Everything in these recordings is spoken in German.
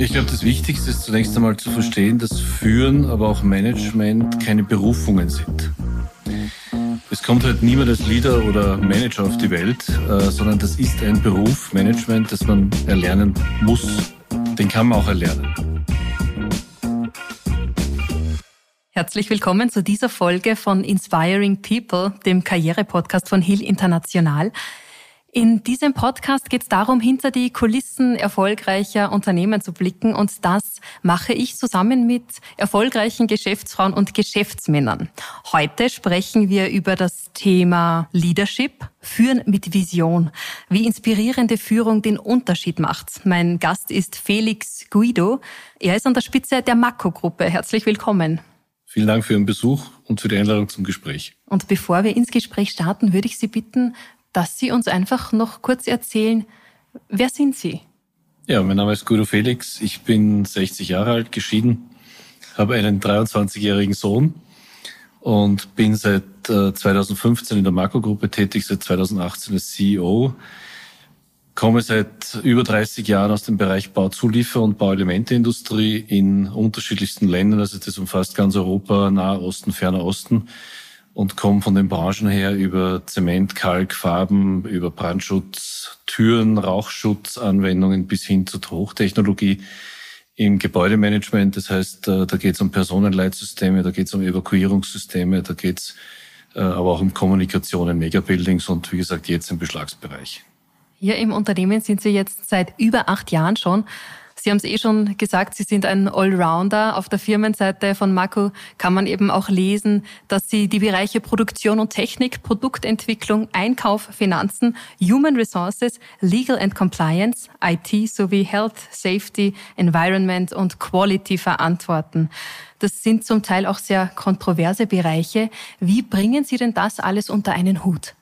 Ich glaube, das Wichtigste ist zunächst einmal zu verstehen, dass Führen, aber auch Management keine Berufungen sind. Es kommt halt niemand als Leader oder Manager auf die Welt, äh, sondern das ist ein Beruf, Management, das man erlernen muss. Den kann man auch erlernen. Herzlich willkommen zu dieser Folge von Inspiring People, dem Karriere-Podcast von Hill International. In diesem Podcast geht es darum, hinter die Kulissen erfolgreicher Unternehmen zu blicken und das mache ich zusammen mit erfolgreichen Geschäftsfrauen und Geschäftsmännern. Heute sprechen wir über das Thema Leadership, Führen mit Vision, wie inspirierende Führung den Unterschied macht. Mein Gast ist Felix Guido. Er ist an der Spitze der Makro-Gruppe. Herzlich willkommen. Vielen Dank für Ihren Besuch und für die Einladung zum Gespräch. Und bevor wir ins Gespräch starten, würde ich Sie bitten, dass Sie uns einfach noch kurz erzählen, wer sind Sie? Ja, mein Name ist Guido Felix. Ich bin 60 Jahre alt, geschieden, habe einen 23-jährigen Sohn und bin seit 2015 äh, in der Makro-Gruppe tätig, seit 2018 als CEO. Komme seit über 30 Jahren aus dem Bereich Bauzuliefer- und Bauelementeindustrie in unterschiedlichsten Ländern. Also das umfasst ganz Europa, Nahe Osten, Ferner Osten und komme von den Branchen her über Zement, Kalk, Farben, über Brandschutz, Türen, Rauchschutzanwendungen bis hin zu Hochtechnologie im Gebäudemanagement. Das heißt, äh, da geht es um Personenleitsysteme, da geht es um Evakuierungssysteme, da geht es äh, aber auch um Kommunikation in Megabuildings und wie gesagt jetzt im Beschlagsbereich. Hier im Unternehmen sind Sie jetzt seit über acht Jahren schon. Sie haben es eh schon gesagt, Sie sind ein Allrounder. Auf der Firmenseite von Mako kann man eben auch lesen, dass Sie die Bereiche Produktion und Technik, Produktentwicklung, Einkauf, Finanzen, Human Resources, Legal and Compliance, IT sowie Health, Safety, Environment und Quality verantworten. Das sind zum Teil auch sehr kontroverse Bereiche. Wie bringen Sie denn das alles unter einen Hut?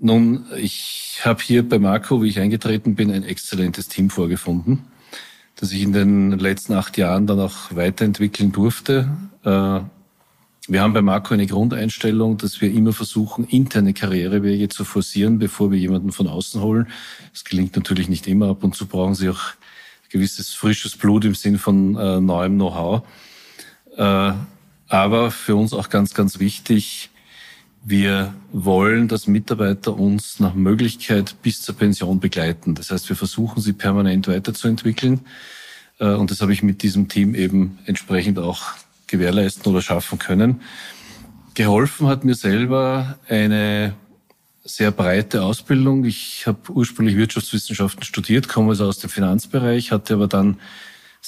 Nun, ich habe hier bei Marco, wie ich eingetreten bin, ein exzellentes Team vorgefunden, das ich in den letzten acht Jahren dann auch weiterentwickeln durfte. Äh, wir haben bei Marco eine Grundeinstellung, dass wir immer versuchen, interne Karrierewege zu forcieren, bevor wir jemanden von außen holen. Das gelingt natürlich nicht immer. Ab und zu brauchen sie auch gewisses frisches Blut im Sinn von äh, neuem Know-how. Äh, aber für uns auch ganz, ganz wichtig, wir wollen, dass Mitarbeiter uns nach Möglichkeit bis zur Pension begleiten. Das heißt, wir versuchen sie permanent weiterzuentwickeln. Äh, und das habe ich mit diesem Team eben entsprechend auch gewährleisten oder schaffen können. Geholfen hat mir selber eine sehr breite Ausbildung. Ich habe ursprünglich Wirtschaftswissenschaften studiert, komme also aus dem Finanzbereich, hatte aber dann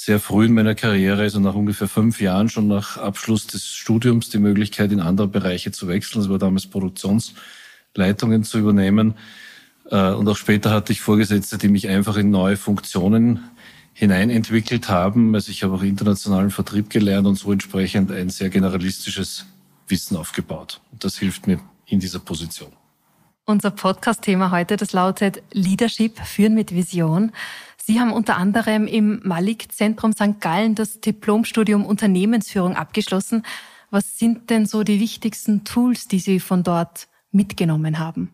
sehr früh in meiner Karriere, also nach ungefähr fünf Jahren schon nach Abschluss des Studiums, die Möglichkeit, in andere Bereiche zu wechseln. Das war damals Produktionsleitungen zu übernehmen. Äh, und auch später hatte ich Vorgesetzte, die mich einfach in neue Funktionen hineinentwickelt haben. Also ich habe auch internationalen Vertrieb gelernt und so entsprechend ein sehr generalistisches Wissen aufgebaut. Und das hilft mir in dieser Position. Unser Podcast-Thema heute, das lautet Leadership, Führen mit Vision. Sie haben unter anderem im Malik-Zentrum St. Gallen das Diplomstudium Unternehmensführung abgeschlossen. Was sind denn so die wichtigsten Tools, die Sie von dort mitgenommen haben?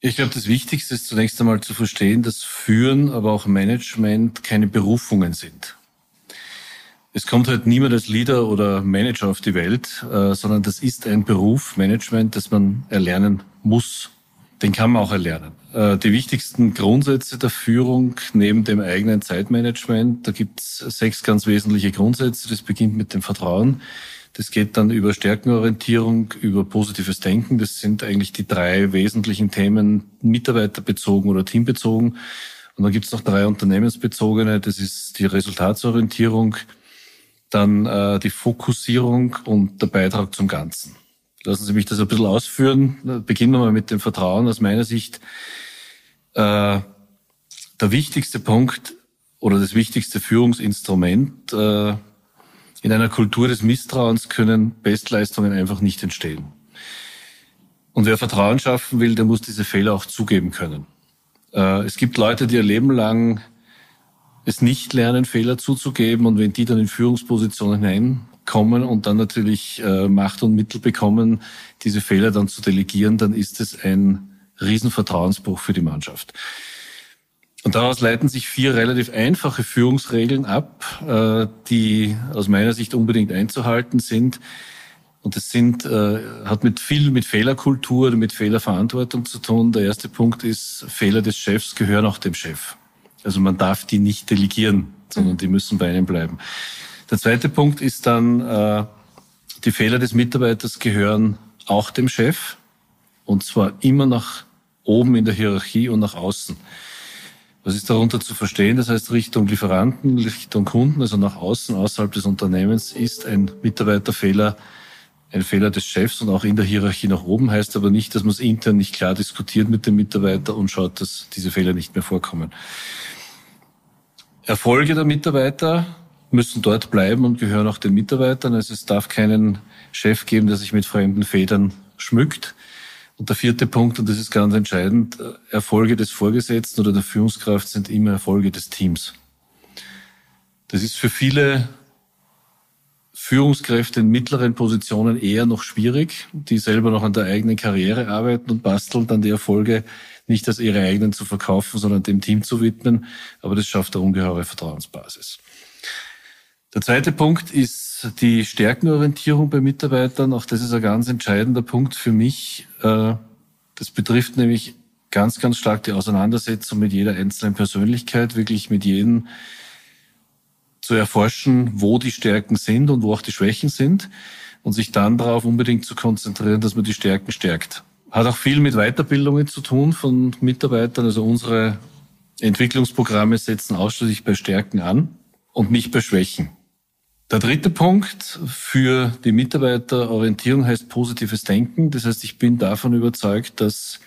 Ich glaube, das Wichtigste ist zunächst einmal zu verstehen, dass Führen, aber auch Management keine Berufungen sind. Es kommt halt niemand als Leader oder Manager auf die Welt, äh, sondern das ist ein Beruf, Management, das man erlernen muss den kann man auch erlernen. Äh, die wichtigsten Grundsätze der Führung neben dem eigenen Zeitmanagement, da gibt es sechs ganz wesentliche Grundsätze. Das beginnt mit dem Vertrauen. Das geht dann über Stärkenorientierung, über positives Denken. Das sind eigentlich die drei wesentlichen Themen, mitarbeiterbezogen oder teambezogen. Und dann gibt es noch drei unternehmensbezogene. Das ist die Resultatsorientierung, dann äh, die Fokussierung und der Beitrag zum Ganzen. Lassen Sie mich das ein bisschen ausführen. Beginnen wir mal mit dem Vertrauen. Aus meiner Sicht der wichtigste Punkt oder das wichtigste Führungsinstrument äh, in einer Kultur des Misstrauens können Bestleistungen einfach nicht entstehen. Und wer Vertrauen schaffen will, der muss diese Fehler auch zugeben können. Äh, es gibt Leute, die ihr Leben lang es nicht lernen, Fehler zuzugeben und wenn die dann in Führungspositionen hinein kommen und dann natürlich äh, Macht und Mittel bekommen, diese Fehler dann zu delegieren, dann ist es ein Riesenvertrauensbruch für die Mannschaft. Und daraus leiten sich vier relativ einfache Führungsregeln ab, äh, die aus meiner Sicht unbedingt einzuhalten sind. Und das sind, äh, hat mit viel mit Fehlerkultur oder mit Fehlerverantwortung zu tun. Der erste Punkt ist, Fehler des Chefs gehören auch dem Chef. Also man darf die nicht delegieren, sondern die müssen bei einem bleiben. Der zweite Punkt ist dann, äh, die Fehler des Mitarbeiters gehören auch dem Chef. Und zwar immer nach oben in der Hierarchie und nach außen. Was ist darunter zu verstehen? Das heißt, Richtung Lieferanten, Richtung Kunden, also nach außen, außerhalb des Unternehmens, ist ein Mitarbeiterfehler ein Fehler des Chefs und auch in der Hierarchie nach oben heißt aber nicht, dass man es intern nicht klar diskutiert mit dem Mitarbeiter und schaut, dass diese Fehler nicht mehr vorkommen. Erfolge der Mitarbeiter müssen dort bleiben und gehören auch den Mitarbeitern. Also es darf keinen Chef geben, der sich mit fremden Federn schmückt. Und der vierte Punkt, und das ist ganz entscheidend, Erfolge des Vorgesetzten oder der Führungskraft sind immer Erfolge des Teams. Das ist für viele Führungskräfte in mittleren Positionen eher noch schwierig, die selber noch an der eigenen Karriere arbeiten und basteln, dann die Erfolge nicht als ihre eigenen zu verkaufen, sondern dem Team zu widmen. Aber das schafft eine ungeheure Vertrauensbasis. Der zweite Punkt ist die Stärkenorientierung bei Mitarbeitern. Auch das ist ein ganz entscheidender Punkt für mich. Äh, das betrifft nämlich ganz, ganz stark die Auseinandersetzung mit jeder einzelnen Persönlichkeit, wirklich mit jedem zu erforschen, wo die Stärken sind und wo auch die Schwächen sind und sich dann darauf unbedingt zu konzentrieren, dass man die Stärken stärkt. Hat auch viel mit Weiterbildungen zu tun von Mitarbeitern. Also unsere Entwicklungsprogramme setzen ausschließlich bei Stärken an und nicht bei Schwächen. Der dritte Punkt für die Mitarbeiterorientierung heißt positives Denken. Das heißt, ich bin davon überzeugt, dass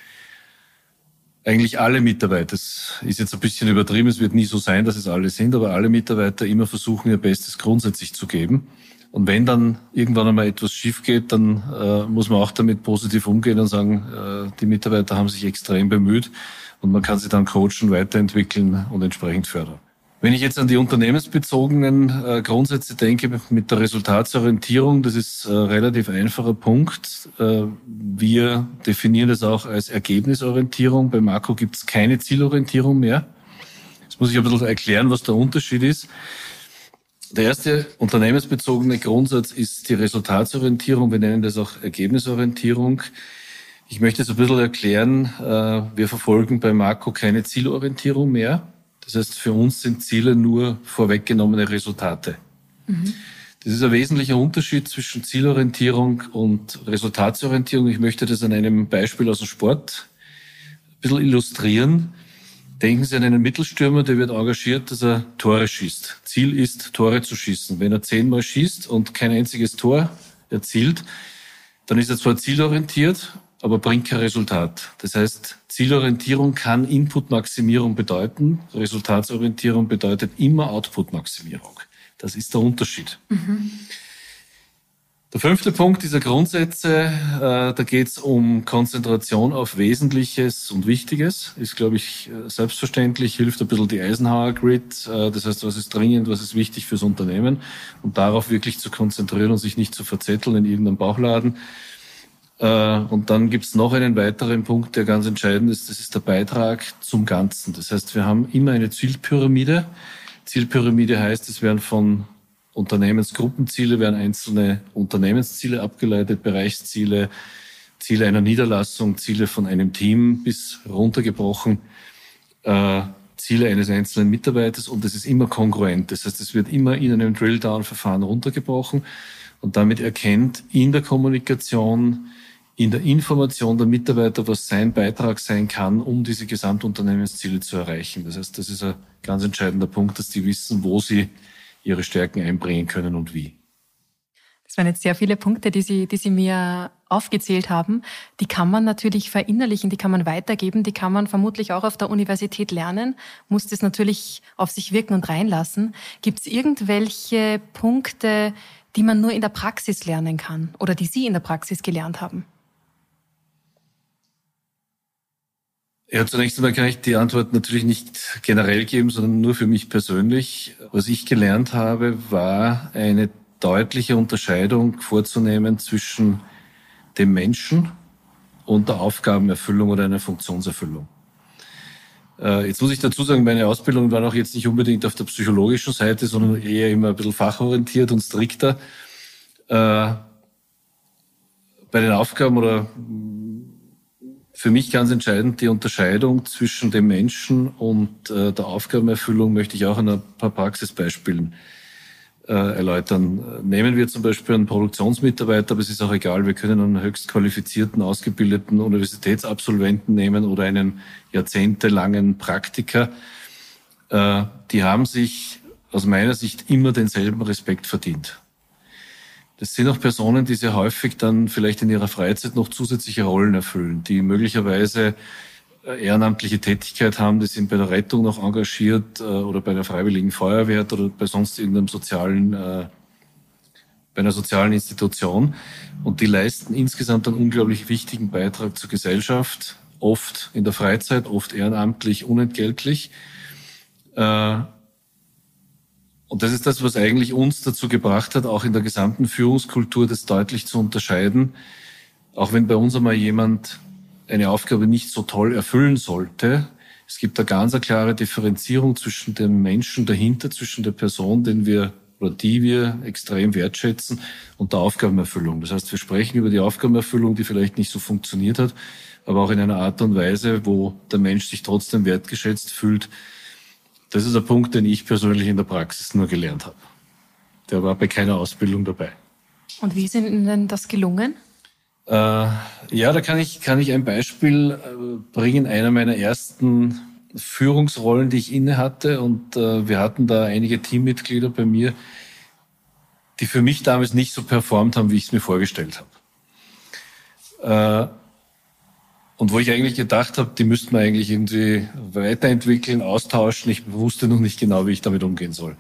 eigentlich alle Mitarbeiter, das ist jetzt ein bisschen übertrieben, es wird nie so sein, dass es alle sind, aber alle Mitarbeiter immer versuchen, ihr Bestes grundsätzlich zu geben. Und wenn dann irgendwann einmal etwas schief geht, dann äh, muss man auch damit positiv umgehen und sagen, äh, die Mitarbeiter haben sich extrem bemüht und man kann sie dann coachen, weiterentwickeln und entsprechend fördern. Wenn ich jetzt an die unternehmensbezogenen äh, Grundsätze denke, mit der Resultatsorientierung, das ist ein relativ einfacher Punkt. Äh, wir definieren das auch als Ergebnisorientierung. Bei Marco gibt es keine Zielorientierung mehr. Jetzt muss ich ein bisschen erklären, was der Unterschied ist. Der erste unternehmensbezogene Grundsatz ist die Resultatsorientierung. Wir nennen das auch Ergebnisorientierung. Ich möchte es ein bisschen erklären. Äh, wir verfolgen bei Marco keine Zielorientierung mehr. Das heißt, für uns sind Ziele nur vorweggenommene Resultate. Mhm. Das ist ein wesentlicher Unterschied zwischen Zielorientierung und Resultatsorientierung. Ich möchte das an einem Beispiel aus dem Sport ein bisschen illustrieren. Denken Sie an einen Mittelstürmer, der wird engagiert, dass er Tore schießt. Ziel ist, Tore zu schießen. Wenn er zehnmal schießt und kein einziges Tor erzielt, dann ist er zwar zielorientiert, aber bringt kein Resultat. Das heißt, Zielorientierung kann Input-Maximierung bedeuten. Resultatsorientierung bedeutet immer Output-Maximierung. Das ist der Unterschied. Mhm. Der fünfte Punkt dieser Grundsätze, äh, da geht es um Konzentration auf Wesentliches und Wichtiges. Ist, glaube ich, äh, selbstverständlich, hilft ein bisschen die Eisenhower Grid. Äh, das heißt, was ist dringend, was ist wichtig fürs Unternehmen und darauf wirklich zu konzentrieren und sich nicht zu verzetteln in irgendeinem Bauchladen. Äh, und dann gibt es noch einen weiteren Punkt, der ganz entscheidend ist, das ist der Beitrag zum Ganzen. Das heißt, wir haben immer eine Zielpyramide. Zielpyramide heißt, es werden von Unternehmensgruppenziele, werden einzelne Unternehmensziele abgeleitet, Bereichsziele, Ziele einer Niederlassung, Ziele von einem Team bis runtergebrochen, äh, Ziele eines einzelnen Mitarbeiters und es ist immer kongruent. Das heißt, es wird immer in einem Drill-Down-Verfahren runtergebrochen und damit erkennt in der Kommunikation in der Information der Mitarbeiter, was sein Beitrag sein kann, um diese Gesamtunternehmensziele zu erreichen. Das heißt, das ist ein ganz entscheidender Punkt, dass die wissen, wo sie ihre Stärken einbringen können und wie. Das waren jetzt sehr viele Punkte, die Sie, die Sie mir aufgezählt haben. Die kann man natürlich verinnerlichen, die kann man weitergeben, die kann man vermutlich auch auf der Universität lernen, muss das natürlich auf sich wirken und reinlassen. Gibt es irgendwelche Punkte, die man nur in der Praxis lernen kann oder die Sie in der Praxis gelernt haben? Ja, zunächst einmal kann ich die Antwort natürlich nicht generell geben, sondern nur für mich persönlich. Was ich gelernt habe, war eine deutliche Unterscheidung vorzunehmen zwischen dem Menschen und der Aufgabenerfüllung oder einer Funktionserfüllung. Äh, jetzt muss ich dazu sagen, meine Ausbildung war auch jetzt nicht unbedingt auf der psychologischen Seite, sondern eher immer ein bisschen fachorientiert und strikter. Äh, bei den Aufgaben oder für mich ganz entscheidend die Unterscheidung zwischen dem Menschen und äh, der Aufgabenerfüllung möchte ich auch an ein paar Praxisbeispielen äh, erläutern. Nehmen wir zum Beispiel einen Produktionsmitarbeiter, aber es ist auch egal, wir können einen höchst qualifizierten, ausgebildeten Universitätsabsolventen nehmen oder einen jahrzehntelangen Praktiker. Äh, die haben sich aus meiner Sicht immer denselben Respekt verdient. Das sind auch Personen, die sehr häufig dann vielleicht in ihrer Freizeit noch zusätzliche Rollen erfüllen, die möglicherweise äh, ehrenamtliche Tätigkeit haben, die sind bei der Rettung noch engagiert äh, oder bei der Freiwilligen Feuerwehr oder bei sonst irgendeinem sozialen, äh, bei einer sozialen Institution. Und die leisten insgesamt einen unglaublich wichtigen Beitrag zur Gesellschaft, oft in der Freizeit, oft ehrenamtlich, unentgeltlich. Das ist das, was eigentlich uns dazu gebracht hat, auch in der gesamten Führungskultur das deutlich zu unterscheiden. Auch wenn bei uns einmal jemand eine Aufgabe nicht so toll erfüllen sollte, es gibt da ganz eine klare Differenzierung zwischen dem Menschen dahinter, zwischen der Person, den wir oder die wir extrem wertschätzen und der Aufgabenerfüllung. Das heißt, wir sprechen über die Aufgabenerfüllung, die vielleicht nicht so funktioniert hat, aber auch in einer Art und Weise, wo der Mensch sich trotzdem wertgeschätzt fühlt, das ist ein Punkt, den ich persönlich in der Praxis nur gelernt habe. Der war bei keiner Ausbildung dabei. Und wie ist Ihnen denn das gelungen? Äh, ja, da kann ich, kann ich ein Beispiel äh, bringen. Einer meiner ersten Führungsrollen, die ich inne hatte. Und äh, wir hatten da einige Teammitglieder bei mir, die für mich damals nicht so performt haben, wie ich es mir vorgestellt habe. Äh, und wo ich eigentlich gedacht habe, die müssten wir eigentlich irgendwie weiterentwickeln, austauschen. Ich wusste noch nicht genau, wie ich damit umgehen soll.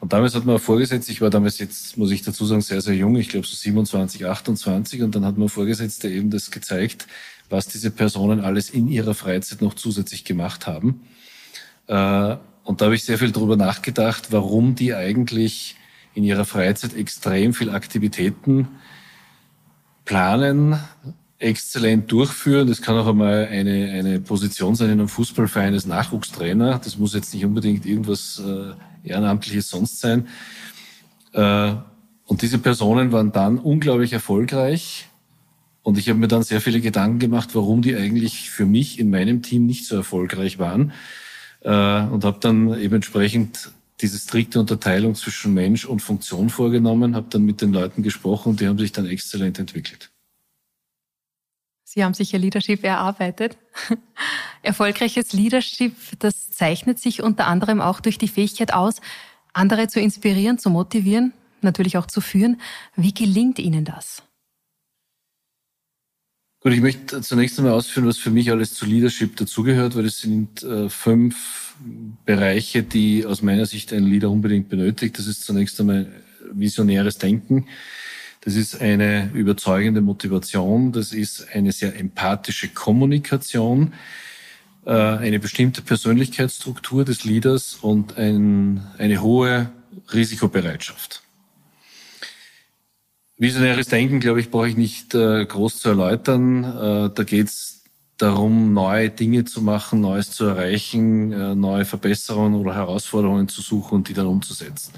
Und damals hat man vorgesetzt, ich war damals jetzt, muss ich dazu sagen, sehr, sehr jung, ich glaube so 27, 28, und dann hat man Vorgesetzte eben das gezeigt, was diese Personen alles in ihrer Freizeit noch zusätzlich gemacht haben. Äh, und da habe ich sehr viel darüber nachgedacht, warum die eigentlich in ihrer Freizeit extrem viel Aktivitäten planen, exzellent durchführen. Das kann auch einmal eine, eine Position sein in einem Fußballverein als Nachwuchstrainer. Das muss jetzt nicht unbedingt irgendwas äh, Ehrenamtliches sonst sein. Äh, und diese Personen waren dann unglaublich erfolgreich. Und ich habe mir dann sehr viele Gedanken gemacht, warum die eigentlich für mich in meinem Team nicht so erfolgreich waren. Äh, und habe dann eben entsprechend diese strikte Unterteilung zwischen Mensch und Funktion vorgenommen, habe dann mit den Leuten gesprochen und die haben sich dann exzellent entwickelt. Sie haben sicher Leadership erarbeitet. Erfolgreiches Leadership, das zeichnet sich unter anderem auch durch die Fähigkeit aus, andere zu inspirieren, zu motivieren, natürlich auch zu führen. Wie gelingt Ihnen das? Gut, ich möchte zunächst einmal ausführen, was für mich alles zu Leadership dazugehört, weil es sind äh, fünf Bereiche, die aus meiner Sicht ein Leader unbedingt benötigt. Das ist zunächst einmal visionäres Denken. Das ist eine überzeugende Motivation, das ist eine sehr empathische Kommunikation, äh, eine bestimmte Persönlichkeitsstruktur des Leaders und ein, eine hohe Risikobereitschaft. Visionäres Denken, glaube ich, brauche ich nicht äh, groß zu erläutern. Äh, da geht es darum, neue Dinge zu machen, Neues zu erreichen, neue Verbesserungen oder Herausforderungen zu suchen und die dann umzusetzen.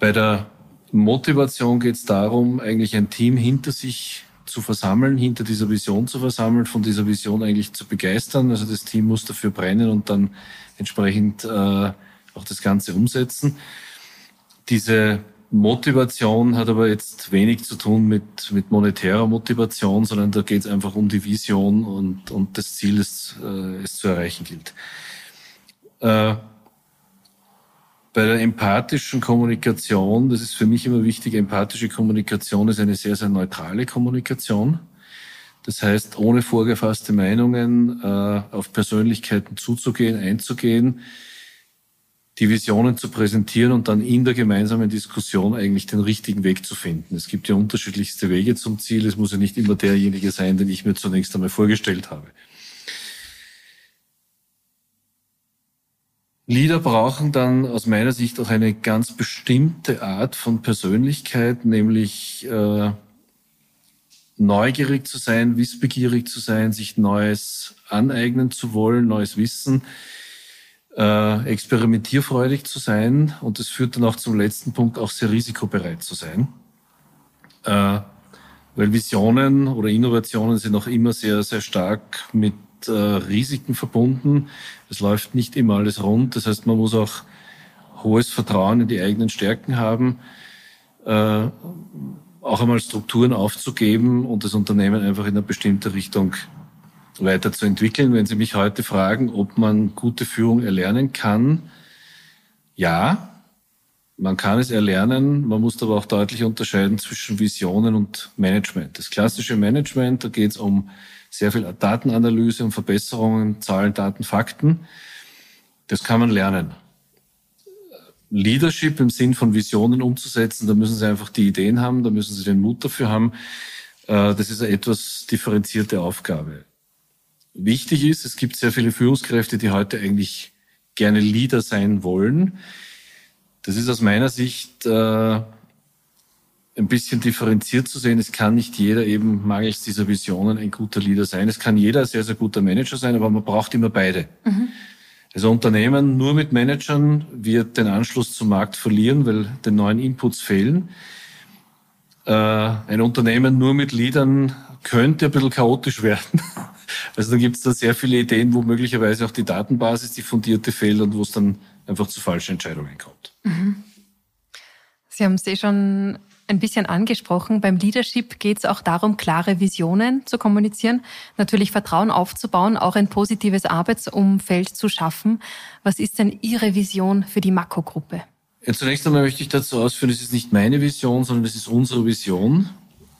Bei der Motivation geht es darum, eigentlich ein Team hinter sich zu versammeln, hinter dieser Vision zu versammeln, von dieser Vision eigentlich zu begeistern. Also das Team muss dafür brennen und dann entsprechend äh, auch das Ganze umsetzen. Diese Motivation hat aber jetzt wenig zu tun mit, mit monetärer Motivation, sondern da geht es einfach um die Vision und, und das Ziel, das äh, es zu erreichen gilt. Äh, bei der empathischen Kommunikation, das ist für mich immer wichtig, empathische Kommunikation ist eine sehr, sehr neutrale Kommunikation. Das heißt, ohne vorgefasste Meinungen äh, auf Persönlichkeiten zuzugehen, einzugehen, die Visionen zu präsentieren und dann in der gemeinsamen Diskussion eigentlich den richtigen Weg zu finden. Es gibt ja unterschiedlichste Wege zum Ziel. Es muss ja nicht immer derjenige sein, den ich mir zunächst einmal vorgestellt habe. Lieder brauchen dann aus meiner Sicht auch eine ganz bestimmte Art von Persönlichkeit, nämlich äh, neugierig zu sein, wissbegierig zu sein, sich Neues aneignen zu wollen, neues Wissen, äh, experimentierfreudig zu sein. Und das führt dann auch zum letzten Punkt, auch sehr risikobereit zu sein. Äh, weil Visionen oder Innovationen sind auch immer sehr, sehr stark mit äh, Risiken verbunden. Es läuft nicht immer alles rund. Das heißt, man muss auch hohes Vertrauen in die eigenen Stärken haben, äh, auch einmal Strukturen aufzugeben und das Unternehmen einfach in eine bestimmte Richtung weiterzuentwickeln. Wenn Sie mich heute fragen, ob man gute Führung erlernen kann, ja, man kann es erlernen, man muss aber auch deutlich unterscheiden zwischen Visionen und Management. Das klassische Management, da geht es um sehr viel Datenanalyse, um Verbesserungen, Zahlen, Daten, Fakten. Das kann man lernen. Leadership im Sinn von Visionen umzusetzen, da müssen Sie einfach die Ideen haben, da müssen Sie den Mut dafür haben. Äh, das ist eine etwas differenzierte Aufgabe. Wichtig ist, es gibt sehr viele Führungskräfte, die heute eigentlich gerne Leader sein wollen. Das ist aus meiner Sicht äh, ein bisschen differenziert zu sehen. Es kann nicht jeder eben mangels dieser Visionen ein guter Leader sein. Es kann jeder sehr, sehr guter Manager sein, aber man braucht immer beide. Mhm. Also Unternehmen nur mit Managern wird den Anschluss zum Markt verlieren, weil den neuen Inputs fehlen. Äh, ein Unternehmen nur mit Leadern könnte ein bisschen chaotisch werden. Also da gibt es da sehr viele Ideen, wo möglicherweise auch die Datenbasis, die fundierte fehlt und wo es dann einfach zu falschen Entscheidungen kommt. Mhm. Sie haben es eh schon ein bisschen angesprochen. Beim Leadership geht es auch darum, klare Visionen zu kommunizieren, natürlich Vertrauen aufzubauen, auch ein positives Arbeitsumfeld zu schaffen. Was ist denn Ihre Vision für die Makro-Gruppe? Ja, zunächst einmal möchte ich dazu ausführen, es ist nicht meine Vision, sondern es ist unsere Vision.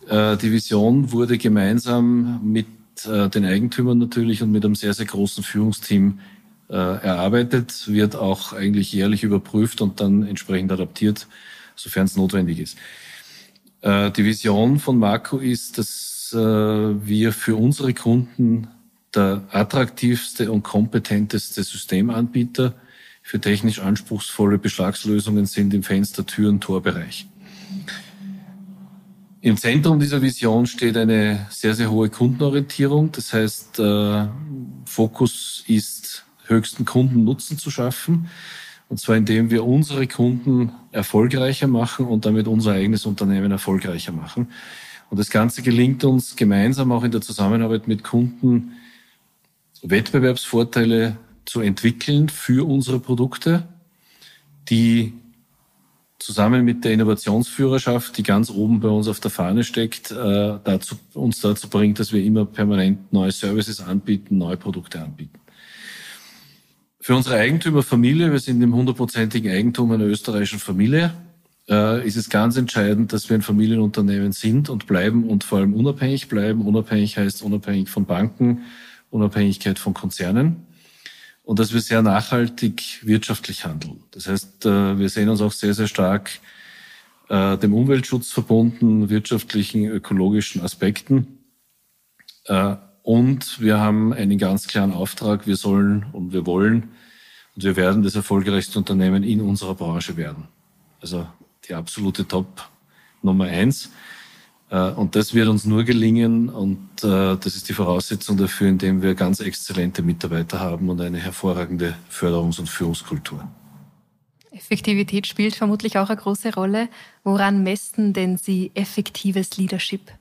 Äh, die Vision wurde gemeinsam mit äh, den Eigentümern natürlich und mit einem sehr, sehr großen Führungsteam äh, erarbeitet, wird auch eigentlich jährlich überprüft und dann entsprechend adaptiert, sofern es notwendig ist. Äh, die Vision von Marco ist, dass äh, wir für unsere Kunden der attraktivste und kompetenteste Systemanbieter für technisch anspruchsvolle Beschlagslösungen sind im Fenster, Türen, Torbereich. Im Zentrum dieser Vision steht eine sehr, sehr hohe Kundenorientierung. Das heißt, äh, Fokus ist, höchsten Kundennutzen zu schaffen. Und zwar indem wir unsere Kunden erfolgreicher machen und damit unser eigenes Unternehmen erfolgreicher machen. Und das Ganze gelingt uns gemeinsam auch in der Zusammenarbeit mit Kunden Wettbewerbsvorteile zu entwickeln für unsere Produkte, die zusammen mit der Innovationsführerschaft, die ganz oben bei uns auf der Fahne steckt, äh, dazu, uns dazu bringt, dass wir immer permanent neue Services anbieten, neue Produkte anbieten. Für unsere Eigentümerfamilie, wir sind im hundertprozentigen Eigentum einer österreichischen Familie, äh, ist es ganz entscheidend, dass wir ein Familienunternehmen sind und bleiben und vor allem unabhängig bleiben. Unabhängig heißt unabhängig von Banken, Unabhängigkeit von Konzernen und dass wir sehr nachhaltig wirtschaftlich handeln. Das heißt, äh, wir sehen uns auch sehr, sehr stark äh, dem Umweltschutz verbunden, wirtschaftlichen, ökologischen Aspekten. Und wir haben einen ganz klaren Auftrag. Wir sollen und wir wollen und wir werden das erfolgreichste Unternehmen in unserer Branche werden. Also die absolute Top Nummer eins. Äh, und das wird uns nur gelingen und äh, das ist die Voraussetzung dafür, indem wir ganz exzellente Mitarbeiter haben und eine hervorragende Förderungs- und Führungskultur. Effektivität spielt vermutlich auch eine große Rolle. Woran messen denn Sie effektives Leadership?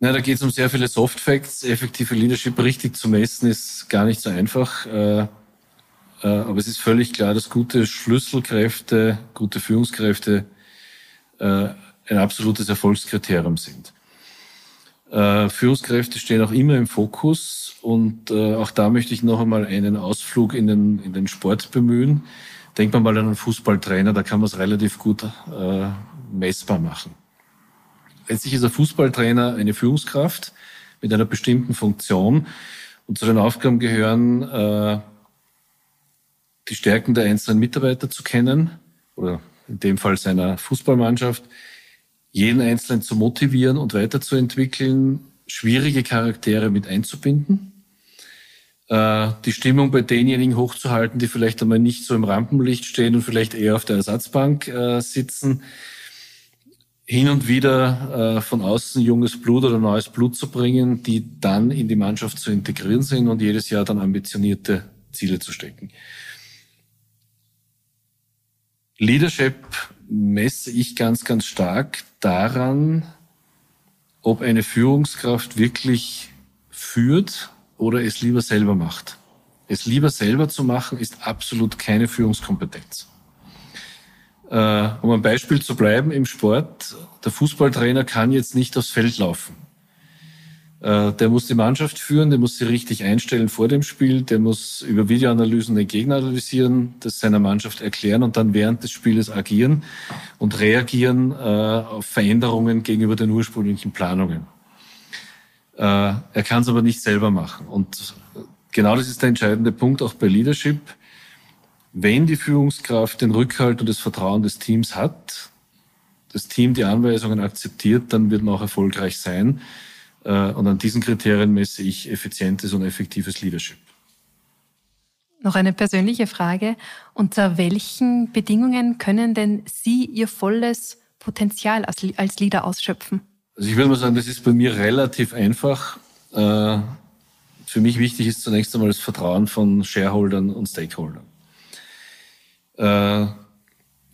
Na, da geht es um sehr viele Soft Facts. Effektive Leadership richtig zu messen ist gar nicht so einfach. Äh, aber es ist völlig klar, dass gute Schlüsselkräfte, gute Führungskräfte ein absolutes Erfolgskriterium sind. Äh, Führungskräfte stehen auch immer im Fokus und äh, auch da möchte ich noch einmal einen Ausflug in den, in den Sport bemühen. Denkt man mal an einen Fußballtrainer, da kann man es relativ gut äh, messbar machen letztlich ist ein Fußballtrainer eine Führungskraft mit einer bestimmten Funktion. Und zu den Aufgaben gehören, äh, die Stärken der einzelnen Mitarbeiter zu kennen oder in dem Fall seiner Fußballmannschaft, jeden Einzelnen zu motivieren und weiterzuentwickeln, schwierige Charaktere mit einzubinden, äh, die Stimmung bei denjenigen hochzuhalten, die vielleicht einmal nicht so im Rampenlicht stehen und vielleicht eher auf der Ersatzbank äh, sitzen, hin und wieder äh, von außen junges Blut oder neues Blut zu bringen, die dann in die Mannschaft zu integrieren sind und jedes Jahr dann ambitionierte Ziele zu stecken. Leadership messe ich ganz, ganz stark daran, ob eine Führungskraft wirklich führt oder es lieber selber macht. Es lieber selber zu machen, ist absolut keine Führungskompetenz. Äh, um ein Beispiel zu bleiben im Sport, der Fußballtrainer kann jetzt nicht aufs Feld laufen. Äh, der muss die Mannschaft führen, der muss sie richtig einstellen vor dem Spiel, der muss über Videoanalysen den Gegner analysieren, das seiner Mannschaft erklären und dann während des Spieles agieren und reagieren äh, auf Veränderungen gegenüber den ursprünglichen Planungen. er kann es aber nicht selber machen. Und genau das ist der entscheidende Punkt auch bei Leadership wenn die Führungskraft den Rückhalt und das Vertrauen des Teams hat, das Team die Anweisungen akzeptiert, dann wird man auch erfolgreich sein. Äh, und an diesen Kriterien messe ich effizientes und effektives Leadership. Noch eine persönliche Frage. Unter welchen Bedingungen können denn Sie Ihr volles Potenzial als, als Leader ausschöpfen? Also ich würde mal sagen, das ist bei mir relativ einfach. Äh, für mich wichtig ist zunächst einmal das Vertrauen von Shareholdern und Stakeholdern. Äh,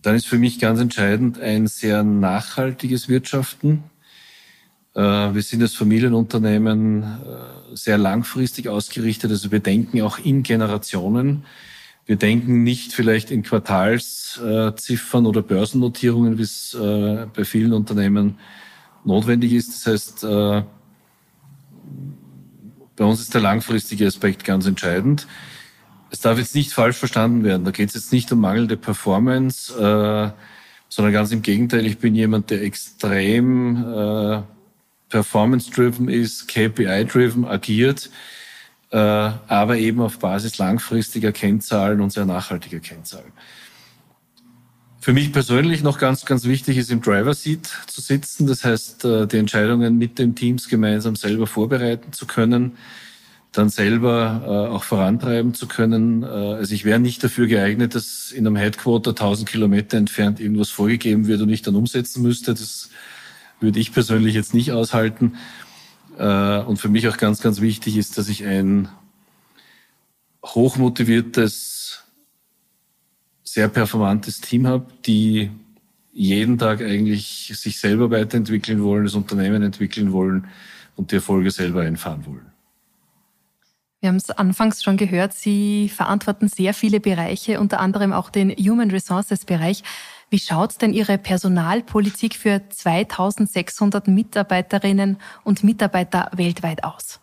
dann ist für mich ganz entscheidend ein sehr nachhaltiges Wirtschaften. Äh, wir sind als Familienunternehmen äh, sehr langfristig ausgerichtet. Also wir denken auch in Generationen. Wir denken nicht vielleicht in Quartalsziffern oder Börsennotierungen, wie es bei vielen Unternehmen notwendig ist. Das heißt, bei uns ist der langfristige Aspekt ganz entscheidend. Es darf jetzt nicht falsch verstanden werden. Da geht es jetzt nicht um mangelnde Performance, äh, sondern ganz im Gegenteil. Ich bin jemand, der extrem äh, performance-driven ist, KPI-driven agiert, äh, aber eben auf Basis langfristiger Kennzahlen und sehr nachhaltiger Kennzahlen. Für mich persönlich noch ganz, ganz wichtig ist, im Driver Seat zu sitzen. Das heißt, äh, die Entscheidungen mit den Teams gemeinsam selber vorbereiten zu können dann selber äh, auch vorantreiben zu können. Äh, also ich wäre nicht dafür geeignet, dass in einem Headquarter 1000 Kilometer entfernt irgendwas vorgegeben wird und ich dann umsetzen müsste. Das würde ich persönlich jetzt nicht aushalten. Äh, und für mich auch ganz, ganz wichtig ist, dass ich ein hochmotiviertes, sehr performantes Team habe, die jeden Tag eigentlich sich selber weiterentwickeln wollen, das Unternehmen entwickeln wollen und die Erfolge selber einfahren wollen. Wir haben es anfangs schon gehört, Sie verantworten sehr viele Bereiche, unter anderem auch den Human Resources Bereich. Wie schaut denn Ihre Personalpolitik für 2600 Mitarbeiterinnen und Mitarbeiter weltweit aus?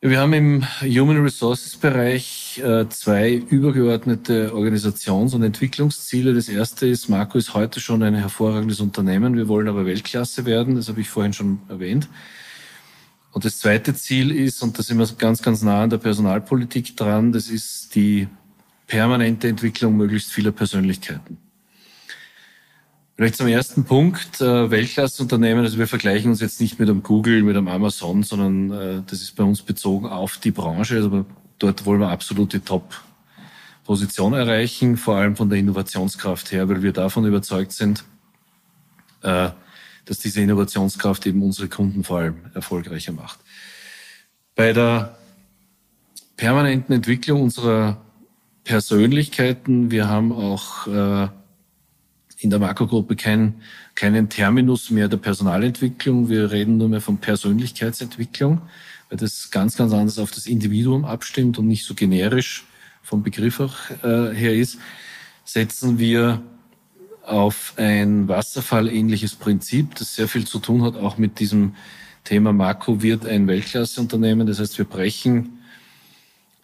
Wir haben im Human Resources Bereich äh, zwei übergeordnete Organisations- und Entwicklungsziele. Das erste ist, Marco ist heute schon ein hervorragendes Unternehmen. Wir wollen aber Weltklasse werden. Das habe ich vorhin schon erwähnt. Und das zweite Ziel ist, und da sind wir ganz, ganz nah an der Personalpolitik dran, das ist die permanente Entwicklung möglichst vieler Persönlichkeiten. Vielleicht zum ersten Punkt, äh, Weltklasseunternehmen, also wir vergleichen uns jetzt nicht mit einem Google, mit einem Amazon, sondern äh, das ist bei uns bezogen auf die Branche. Also dort wollen wir absolut die Top-Position erreichen, vor allem von der Innovationskraft her, weil wir davon überzeugt sind, äh, dass diese Innovationskraft eben unsere Kunden vor allem erfolgreicher macht. Bei der permanenten Entwicklung unserer Persönlichkeiten, wir haben auch äh, in der Makrogruppe kein, keinen Terminus mehr der Personalentwicklung. Wir reden nur mehr von Persönlichkeitsentwicklung, weil das ganz, ganz anders auf das Individuum abstimmt und nicht so generisch vom Begriff auch äh, her ist. Setzen wir auf ein wasserfallähnliches Prinzip, das sehr viel zu tun hat, auch mit diesem Thema Makro wird ein Weltklasseunternehmen. Das heißt, wir brechen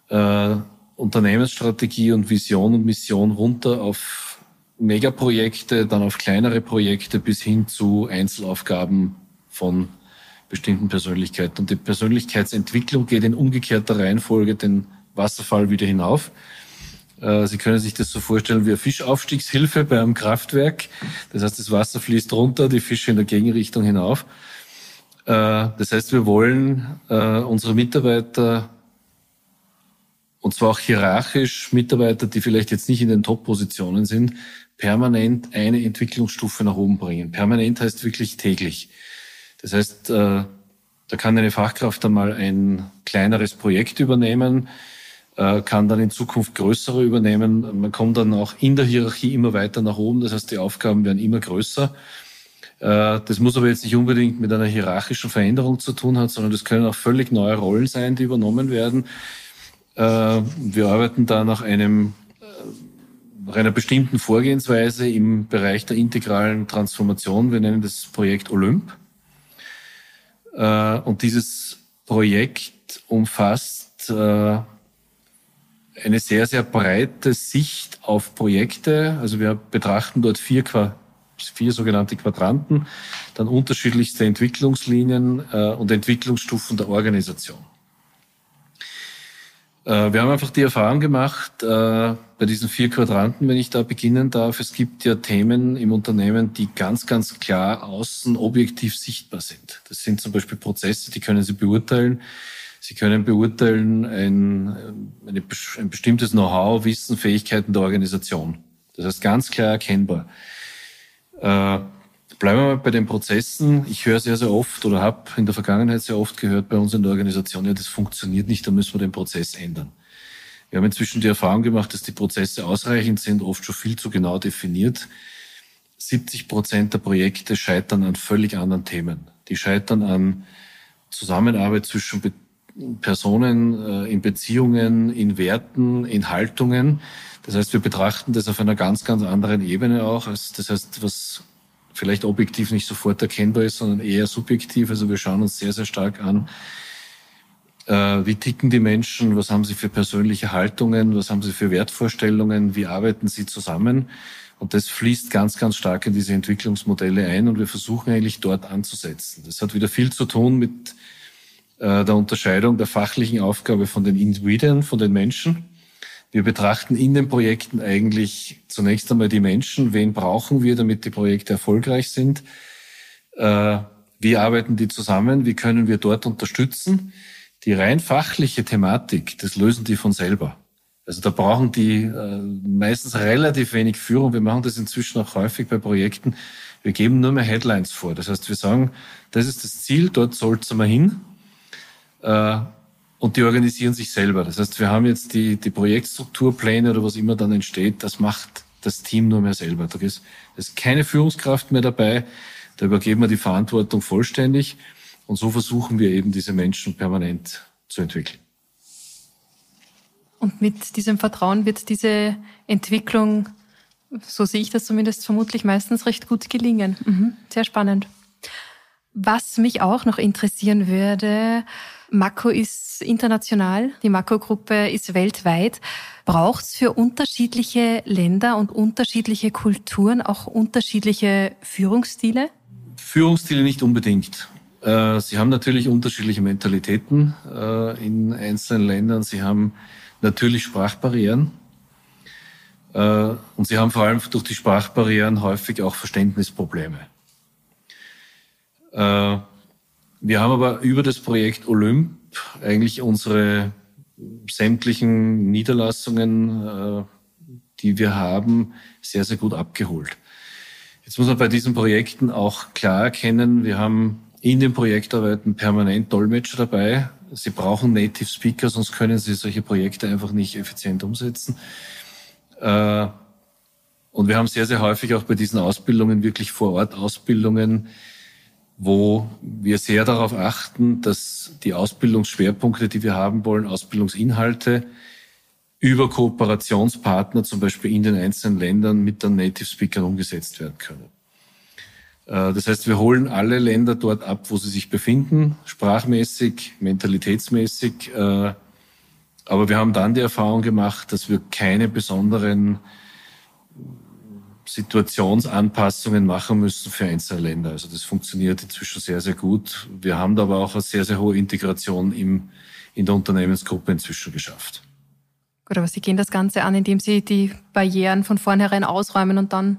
äh, Unternehmensstrategie und Vision und Mission runter auf Megaprojekte, dann auf kleinere Projekte bis hin zu Einzelaufgaben von bestimmten Persönlichkeiten. Und die Persönlichkeitsentwicklung geht in umgekehrter Reihenfolge den Wasserfall wieder hinauf. Äh, Sie können sich das so vorstellen wie eine Fischaufstiegshilfe bei einem Kraftwerk. Das heißt, das Wasser fließt runter, die Fische in der Gegenrichtung hinauf. Äh, das heißt, wir wollen äh, unsere Mitarbeiter und zwar auch hierarchisch Mitarbeiter, die vielleicht jetzt nicht in den Top-Positionen sind, permanent eine Entwicklungsstufe nach oben bringen. Permanent heißt wirklich täglich. Das heißt, äh, da kann eine Fachkraft dann mal ein kleineres Projekt übernehmen, äh, kann dann in Zukunft größere übernehmen. Man kommt dann auch in der Hierarchie immer weiter nach oben. Das heißt, die Aufgaben werden immer größer. Äh, das muss aber jetzt nicht unbedingt mit einer hierarchischen Veränderung zu tun haben, sondern das können auch völlig neue Rollen sein, die übernommen werden. Wir arbeiten da nach einem nach einer bestimmten Vorgehensweise im Bereich der integralen Transformation. Wir nennen das Projekt Olymp. Äh, und dieses Projekt umfasst äh, eine sehr, sehr breite Sicht auf Projekte. Also wir betrachten dort vier, vier sogenannte Quadranten, dann unterschiedlichste Entwicklungslinien äh, und Entwicklungsstufen der Organisation. Äh, wir haben einfach die Erfahrung gemacht, äh, bei diesen vier Quadranten, wenn ich da beginnen darf, es gibt ja Themen im Unternehmen, die ganz, ganz klar außen objektiv sichtbar sind. Das sind zum Beispiel Prozesse, die können Sie beurteilen. Sie können beurteilen ein, eine, ein bestimmtes Know-how, Wissen, Fähigkeiten der Organisation. Das heißt ganz klar erkennbar. Äh, Bleiben wir mal bei den Prozessen. Ich höre sehr, sehr oft oder habe in der Vergangenheit sehr oft gehört bei uns in der Organisation, ja, das funktioniert nicht, da müssen wir den Prozess ändern. Wir haben inzwischen die Erfahrung gemacht, dass die Prozesse ausreichend sind, oft schon viel zu genau definiert. 70 Prozent der Projekte scheitern an völlig anderen Themen. Die scheitern an Zusammenarbeit zwischen Personen, äh, in Beziehungen, in Werten, in Haltungen. Das heißt, wir betrachten das auf einer ganz, ganz anderen Ebene auch. Das heißt, was vielleicht objektiv nicht sofort erkennbar ist, sondern eher subjektiv. Also wir schauen uns sehr, sehr stark an, äh, wie ticken die Menschen, was haben sie für persönliche Haltungen, was haben sie für Wertvorstellungen, wie arbeiten sie zusammen. Und das fließt ganz, ganz stark in diese Entwicklungsmodelle ein und wir versuchen eigentlich dort anzusetzen. Das hat wieder viel zu tun mit äh, der Unterscheidung der fachlichen Aufgabe von den Individuen, von den Menschen wir betrachten in den Projekten eigentlich zunächst einmal die Menschen. Wen brauchen wir, damit die Projekte erfolgreich sind? Äh, wie arbeiten die zusammen? Wie können wir dort unterstützen? Die rein fachliche Thematik, das lösen die von selber. Also da brauchen die äh, meistens relativ wenig Führung. Wir machen das inzwischen auch häufig bei Projekten. Wir geben nur mehr Headlines vor. Das heißt, wir sagen, das ist das Ziel, dort soll es mal hin. Und die organisieren sich selber. Das heißt, wir haben jetzt die, die Projektstrukturpläne oder was immer dann entsteht, das macht das Team nur mehr selber. Da ist, da ist keine Führungskraft mehr dabei. Da übergeben wir die Verantwortung vollständig. Und so versuchen wir eben diese Menschen permanent zu entwickeln. Und mit diesem Vertrauen wird diese Entwicklung, so sehe ich das zumindest vermutlich meistens recht gut gelingen. Mhm, sehr spannend. Was mich auch noch interessieren würde, Mako ist international, die Mako-Gruppe ist weltweit. Braucht es für unterschiedliche Länder und unterschiedliche Kulturen auch unterschiedliche Führungsstile? Führungsstile nicht unbedingt. Äh, sie haben natürlich unterschiedliche Mentalitäten äh, in einzelnen Ländern. Sie haben natürlich Sprachbarrieren. Äh, und sie haben vor allem durch die Sprachbarrieren häufig auch Verständnisprobleme. Wir haben aber über das Projekt Olymp eigentlich unsere sämtlichen Niederlassungen, äh, die wir haben, sehr, sehr gut abgeholt. Jetzt muss man bei diesen Projekten auch klar erkennen, wir haben in den Projektarbeiten permanent Dolmetscher dabei. Sie brauchen Native Speaker, sonst können Sie solche Projekte einfach nicht effizient umsetzen. Äh, und wir haben sehr, sehr häufig auch bei diesen Ausbildungen wirklich vor Ort Ausbildungen, wo wir sehr darauf achten, dass die Ausbildungsschwerpunkte, die wir haben wollen, Ausbildungsinhalte über Kooperationspartner, zum Beispiel in den einzelnen Ländern, mit den Native Speakern umgesetzt werden können. Äh, das heißt, wir holen alle Länder dort ab, wo sie sich befinden, sprachmäßig, mentalitätsmäßig. Äh, aber wir haben dann die Erfahrung gemacht, dass wir keine besonderen Situationsanpassungen machen müssen für einzelne Länder. Also das funktioniert inzwischen sehr, sehr gut. Wir haben da aber auch eine sehr, sehr hohe Integration im, in der Unternehmensgruppe inzwischen geschafft. Gut, aber Sie gehen das Ganze an, indem Sie die Barrieren von vornherein ausräumen und dann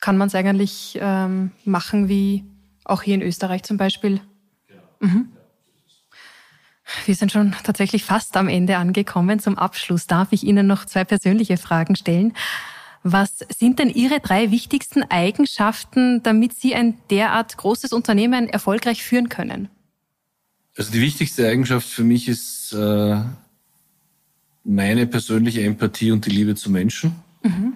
kann man es eigentlich ähm, machen, wie auch hier in Österreich zum Beispiel. Ja. Mhm. Wir sind schon tatsächlich fast am Ende angekommen. Zum Abschluss darf ich Ihnen noch zwei persönliche Fragen stellen. Was sind denn Ihre drei wichtigsten Eigenschaften, damit Sie ein derart großes Unternehmen erfolgreich führen können? Also die wichtigste Eigenschaft für mich ist äh, meine persönliche Empathie und die Liebe zu Menschen. Mhm.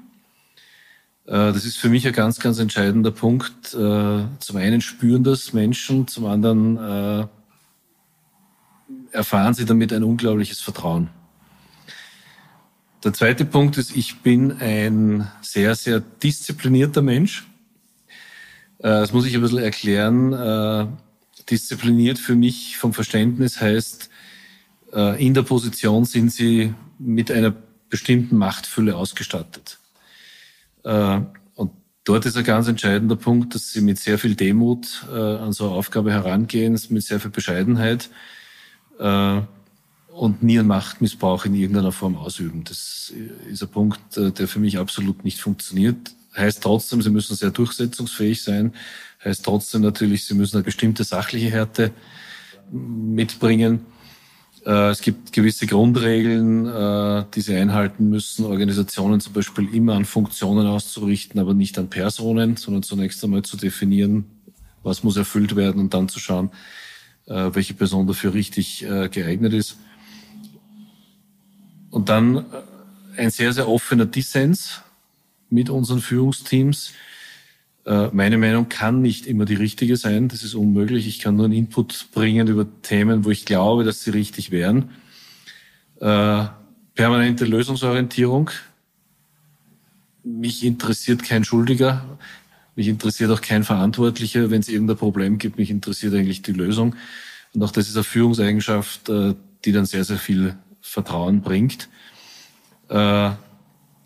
Äh, das ist für mich ein ganz, ganz entscheidender Punkt. Äh, zum einen spüren das Menschen, zum anderen erfahren sie damit ein unglaubliches Vertrauen. Der zweite Punkt ist, ich bin ein sehr, sehr disziplinierter Mensch. Das muss ich ein bisschen erklären. Diszipliniert für mich vom Verständnis heißt, in der Position sind sie mit einer bestimmten Machtfülle ausgestattet. Und dort ist ein ganz entscheidender Punkt, dass sie mit sehr viel Demut an so eine Aufgabe herangehen, mit sehr viel Bescheidenheit äh, und nie einen Machtmissbrauch in irgendeiner Form ausüben. Das ist ein Punkt, äh, der für mich absolut nicht funktioniert. Heißt trotzdem, sie müssen sehr durchsetzungsfähig sein. Heißt trotzdem natürlich, sie müssen eine bestimmte sachliche Härte mitbringen. Äh, es gibt gewisse Grundregeln, äh, die sie einhalten müssen, Organisationen zum Beispiel immer an Funktionen auszurichten, aber nicht an Personen, sondern zunächst einmal zu definieren, was muss erfüllt werden und dann zu schauen, äh, welche Person dafür richtig äh, geeignet ist. Und dann äh, ein sehr, sehr offener Dissens mit unseren Führungsteams. Meine Meinung kann nicht immer die richtige sein. Das ist unmöglich. Ich kann nur einen Input bringen über Themen, wo ich glaube, dass sie richtig wären. Permanente Lösungsorientierung. Mich interessiert kein Schuldiger. Mich interessiert auch kein Verantwortlicher. Wenn es irgendein Problem gibt, mich interessiert eigentlich die Lösung. Und auch das ist eine Führungseigenschaft, äh, die dann sehr, sehr viel Vertrauen bringt. Äh,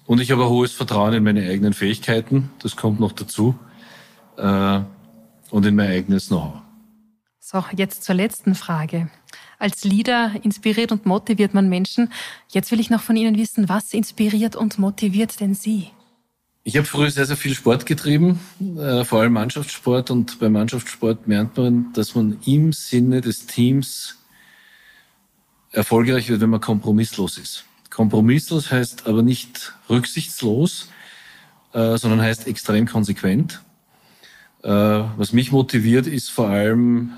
und ich habe ein hohes Vertrauen in meine eigenen Fähigkeiten. Das kommt noch dazu. Äh, und in mein eigenes Know-how. So, jetzt zur letzten Frage. Als Leader inspiriert und motiviert man Menschen. Jetzt will ich noch von Ihnen wissen, was inspiriert und motiviert denn Sie? Ich habe früher sehr, sehr viel Sport getrieben, äh, vor allem Mannschaftssport. Und beim Mannschaftssport merkt man, dass man im Sinne des Teams erfolgreich wird, wenn man kompromisslos ist. Kompromisslos heißt aber nicht rücksichtslos, äh, sondern heißt extrem konsequent. Äh, was mich motiviert, ist vor allem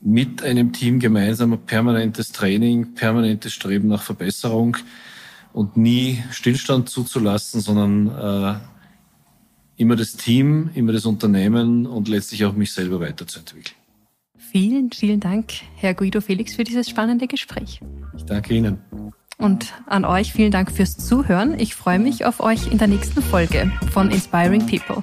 mit einem Team gemeinsam permanentes Training, permanentes Streben nach Verbesserung und nie Stillstand zuzulassen, sondern äh, immer das Team, immer das Unternehmen und letztlich auch mich selber weiterzuentwickeln. Vielen, vielen Dank, Herr Guido Felix, für dieses spannende Gespräch. Ich danke Ihnen. Und an euch vielen Dank fürs Zuhören. Ich freue mich auf euch in der nächsten Folge von Inspiring People.